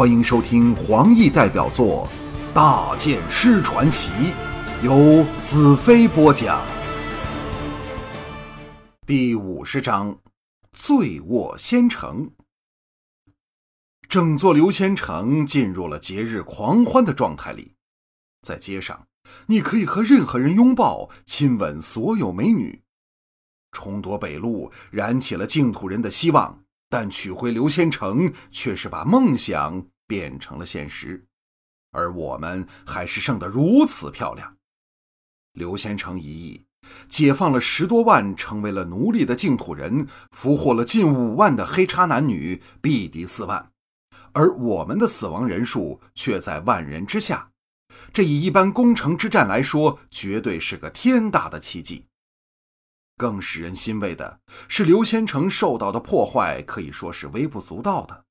欢迎收听黄奕代表作《大剑师传奇》，由子飞播讲。第五十章：醉卧仙城。整座流仙城进入了节日狂欢的状态里，在街上，你可以和任何人拥抱、亲吻所有美女。重夺北路，燃起了净土人的希望。但取回刘仙城，却是把梦想变成了现实，而我们还是胜得如此漂亮。刘仙城一役，解放了十多万成为了奴隶的净土人，俘获了近五万的黑叉男女，毙敌四万，而我们的死亡人数却在万人之下。这以一般攻城之战来说，绝对是个天大的奇迹。更使人欣慰的是，刘仙城受到的破坏可以说是微不足道的。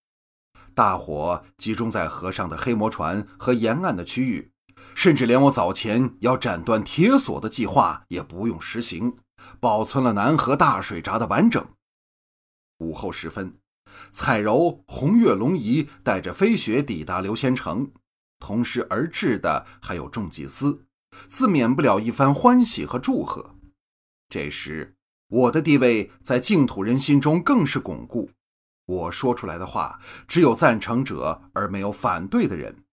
大火集中在河上的黑魔船和沿岸的区域，甚至连我早前要斩断铁索的计划也不用实行，保存了南河大水闸的完整。午后时分，彩柔、红月、龙仪带着飞雪抵达刘仙城，同时而至的还有众祭司，自免不了一番欢喜和祝贺。这时，我的地位在净土人心中更是巩固。我说出来的话，只有赞成者，而没有反对的人。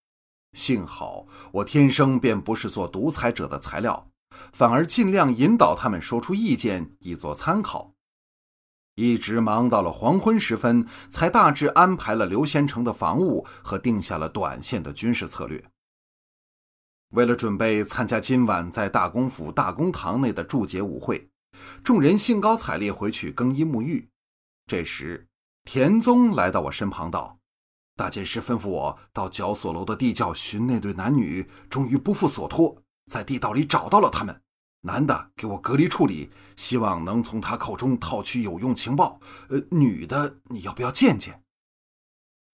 幸好我天生便不是做独裁者的材料，反而尽量引导他们说出意见，以作参考。一直忙到了黄昏时分，才大致安排了刘仙城的防务和定下了短线的军事策略。为了准备参加今晚在大公府大公堂内的祝捷舞会，众人兴高采烈回去更衣沐浴。这时，田宗来到我身旁道：“大剑师吩咐我到绞索楼的地窖寻那对男女，终于不负所托，在地道里找到了他们。男的给我隔离处理，希望能从他口中套取有用情报。呃，女的你要不要见见？”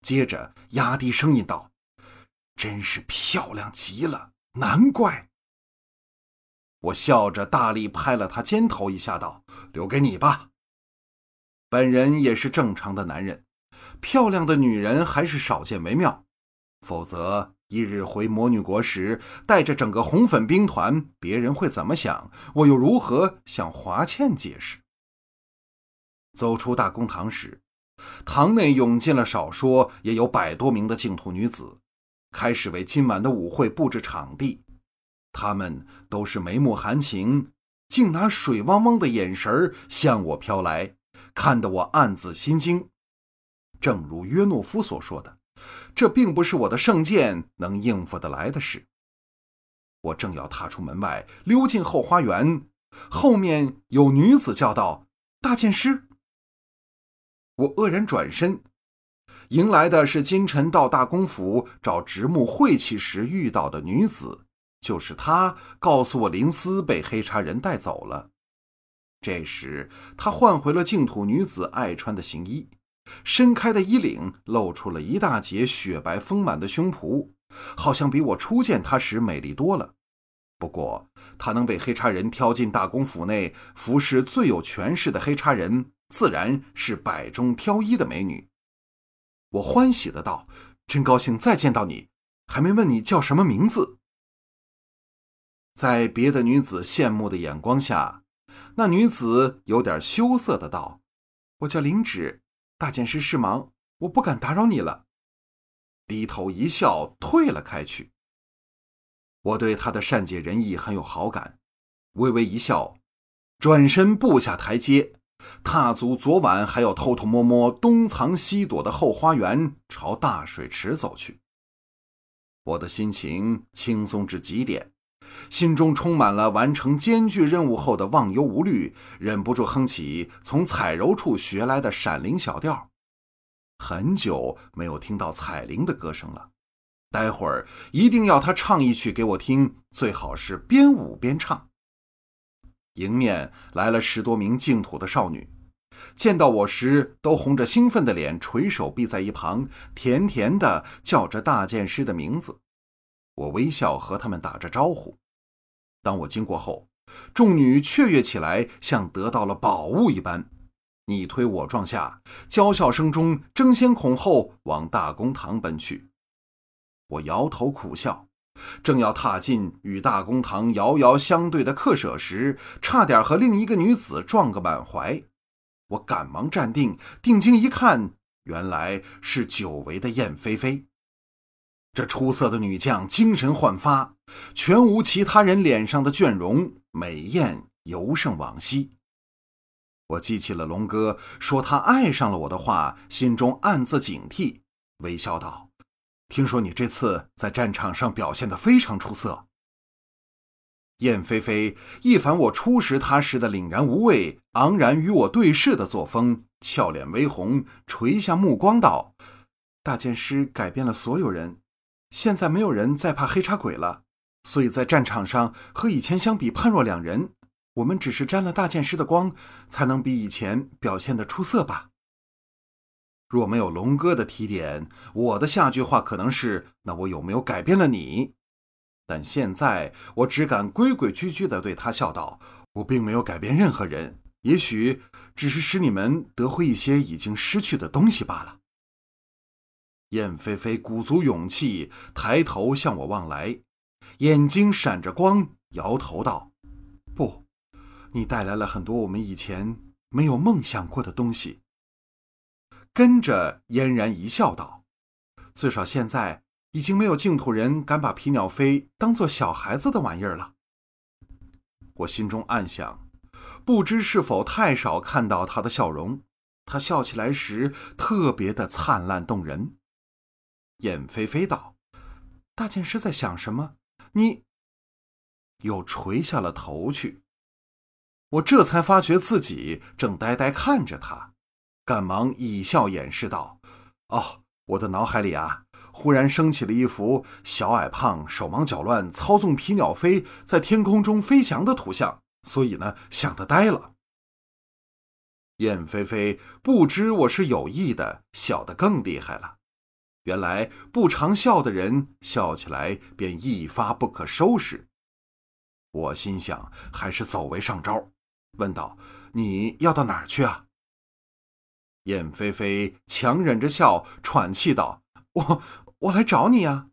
接着压低声音道：“真是漂亮极了。”难怪！我笑着大力拍了他肩头一下，道：“留给你吧。”本人也是正常的男人，漂亮的女人还是少见为妙。否则，一日回魔女国时，带着整个红粉兵团，别人会怎么想？我又如何向华倩解释？走出大公堂时，堂内涌进了少说也有百多名的净土女子。开始为今晚的舞会布置场地，他们都是眉目含情，竟拿水汪汪的眼神向我飘来，看得我暗自心惊。正如约诺夫所说的，这并不是我的圣剑能应付得来的事。我正要踏出门外，溜进后花园，后面有女子叫道：“大剑师！”我愕然转身。迎来的是金晨到大公府找直木晦气时遇到的女子，就是她告诉我林思被黑茶人带走了。这时，她换回了净土女子爱穿的行衣，伸开的衣领露出了一大截雪白丰满的胸脯，好像比我初见她时美丽多了。不过，她能被黑茶人挑进大公府内服侍最有权势的黑茶人，自然是百中挑一的美女。我欢喜的道：“真高兴再见到你，还没问你叫什么名字。”在别的女子羡慕的眼光下，那女子有点羞涩的道：“我叫灵芷，大剑师事忙，我不敢打扰你了。”低头一笑，退了开去。我对她的善解人意很有好感，微微一笑，转身步下台阶。踏足昨晚还要偷偷摸摸东藏西躲的后花园，朝大水池走去。我的心情轻松至极点，心中充满了完成艰巨任务后的忘忧无虑，忍不住哼起从彩柔处学来的闪灵小调。很久没有听到彩铃的歌声了，待会儿一定要她唱一曲给我听，最好是边舞边唱。迎面来了十多名净土的少女，见到我时都红着兴奋的脸，垂手臂在一旁，甜甜的叫着大剑师的名字。我微笑和他们打着招呼。当我经过后，众女雀跃起来，像得到了宝物一般，你推我撞下，娇笑声中争先恐后往大公堂奔去。我摇头苦笑，正要踏进与大公堂遥遥相对的客舍时，差点和另一个女子撞个满怀。我赶忙站定，定睛一看，原来是久违的燕飞飞。这出色的女将精神焕发，全无其他人脸上的倦容，美艳尤胜往昔。我记起了龙哥说他爱上了我的话，心中暗自警惕，微笑道：“听说你这次在战场上表现得非常出色。”燕飞飞一反我初识他时的凛然无畏、昂然与我对视的作风，俏脸微红，垂下目光道：“大剑师改变了所有人。”现在没有人再怕黑茶鬼了，所以在战场上和以前相比判若两人。我们只是沾了大剑师的光，才能比以前表现的出色吧。若没有龙哥的提点，我的下句话可能是：那我有没有改变了你？但现在我只敢规规矩矩地对他笑道：我并没有改变任何人，也许只是使你们得回一些已经失去的东西罢了。燕飞飞鼓足勇气，抬头向我望来，眼睛闪着光，摇头道：“不，你带来了很多我们以前没有梦想过的东西。”跟着嫣然一笑，道：“最少现在已经没有净土人敢把皮鸟飞当做小孩子的玩意儿了。”我心中暗想，不知是否太少看到他的笑容，他笑起来时特别的灿烂动人。燕飞飞道：“大剑师在想什么？你又垂下了头去。我这才发觉自己正呆呆看着他，赶忙以笑掩饰道：‘哦，我的脑海里啊，忽然升起了一幅小矮胖、手忙脚乱操纵皮鸟飞在天空中飞翔的图像，所以呢，想得呆了。’燕飞飞不知我是有意的，笑得更厉害了。”原来不常笑的人笑起来便一发不可收拾。我心想，还是走为上招，问道：“你要到哪儿去啊？”燕飞飞强忍着笑，喘气道：“我我来找你呀。”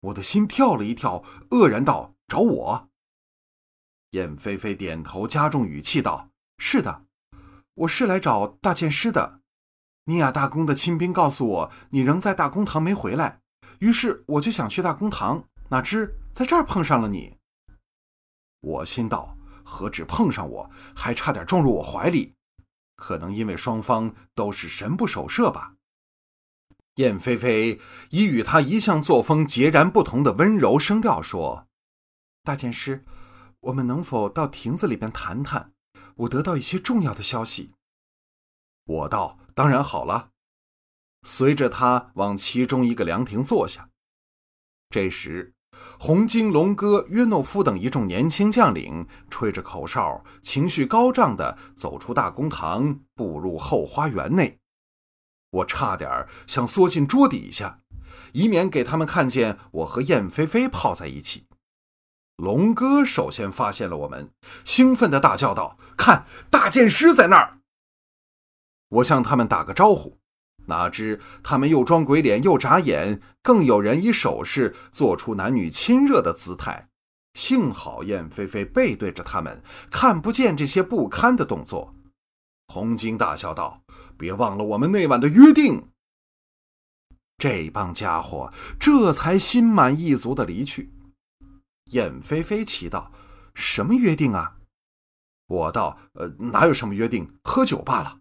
我的心跳了一跳，愕然道：“找我？”燕飞飞点头，加重语气道：“是的，我是来找大剑师的。”尼亚大公的亲兵告诉我，你仍在大公堂没回来，于是我就想去大公堂，哪知在这儿碰上了你。我心道：何止碰上我，还差点撞入我怀里。可能因为双方都是神不守舍吧。燕飞飞以与他一向作风截然不同的温柔声调说：“大剑师，我们能否到亭子里边谈谈？我得到一些重要的消息。”我道。当然好了，随着他往其中一个凉亭坐下。这时，红金龙哥、约诺夫等一众年轻将领吹着口哨，情绪高涨地走出大公堂，步入后花园内。我差点想缩进桌底下，以免给他们看见我和燕飞飞泡在一起。龙哥首先发现了我们，兴奋地大叫道：“看，大剑师在那儿！”我向他们打个招呼，哪知他们又装鬼脸又眨眼，更有人以手势做出男女亲热的姿态。幸好燕飞飞背对着他们，看不见这些不堪的动作。红金大笑道：“别忘了我们那晚的约定。”这帮家伙这才心满意足的离去。燕飞飞奇道：“什么约定啊？”我道：“呃，哪有什么约定，喝酒罢了。”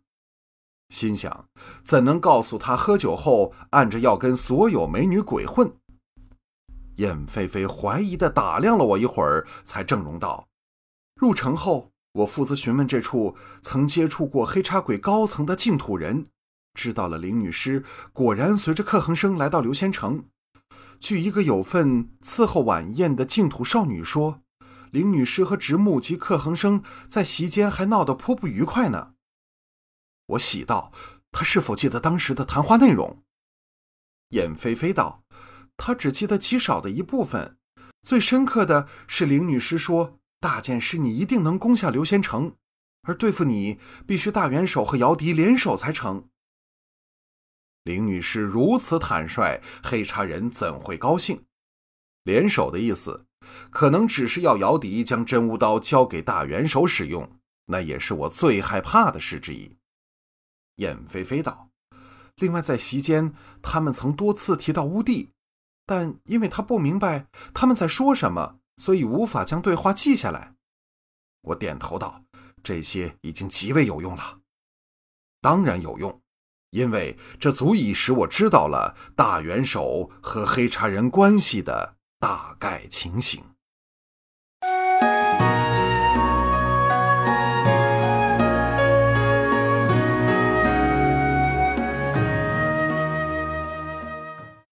心想，怎能告诉他喝酒后按着要跟所有美女鬼混？燕飞飞怀疑的打量了我一会儿，才正容道：“入城后，我负责询问这处曾接触过黑叉鬼高层的净土人，知道了林女尸果然随着克恒生来到流仙城。据一个有份伺候晚宴的净土少女说，林女尸和直木及克恒生在席间还闹得颇不愉快呢。”我喜道：“他是否记得当时的谈话内容？”燕飞飞道：“他只记得极少的一部分，最深刻的是林女士说：‘大剑师，你一定能攻下流仙城，而对付你，必须大元首和姚笛联手才成。’”林女士如此坦率，黑茶人怎会高兴？联手的意思，可能只是要姚笛将真无刀交给大元首使用，那也是我最害怕的事之一。燕飞飞道：“另外，在席间，他们曾多次提到乌帝，但因为他不明白他们在说什么，所以无法将对话记下来。”我点头道：“这些已经极为有用了，当然有用。”因为这足以使我知道了大元首和黑茶人关系的大概情形。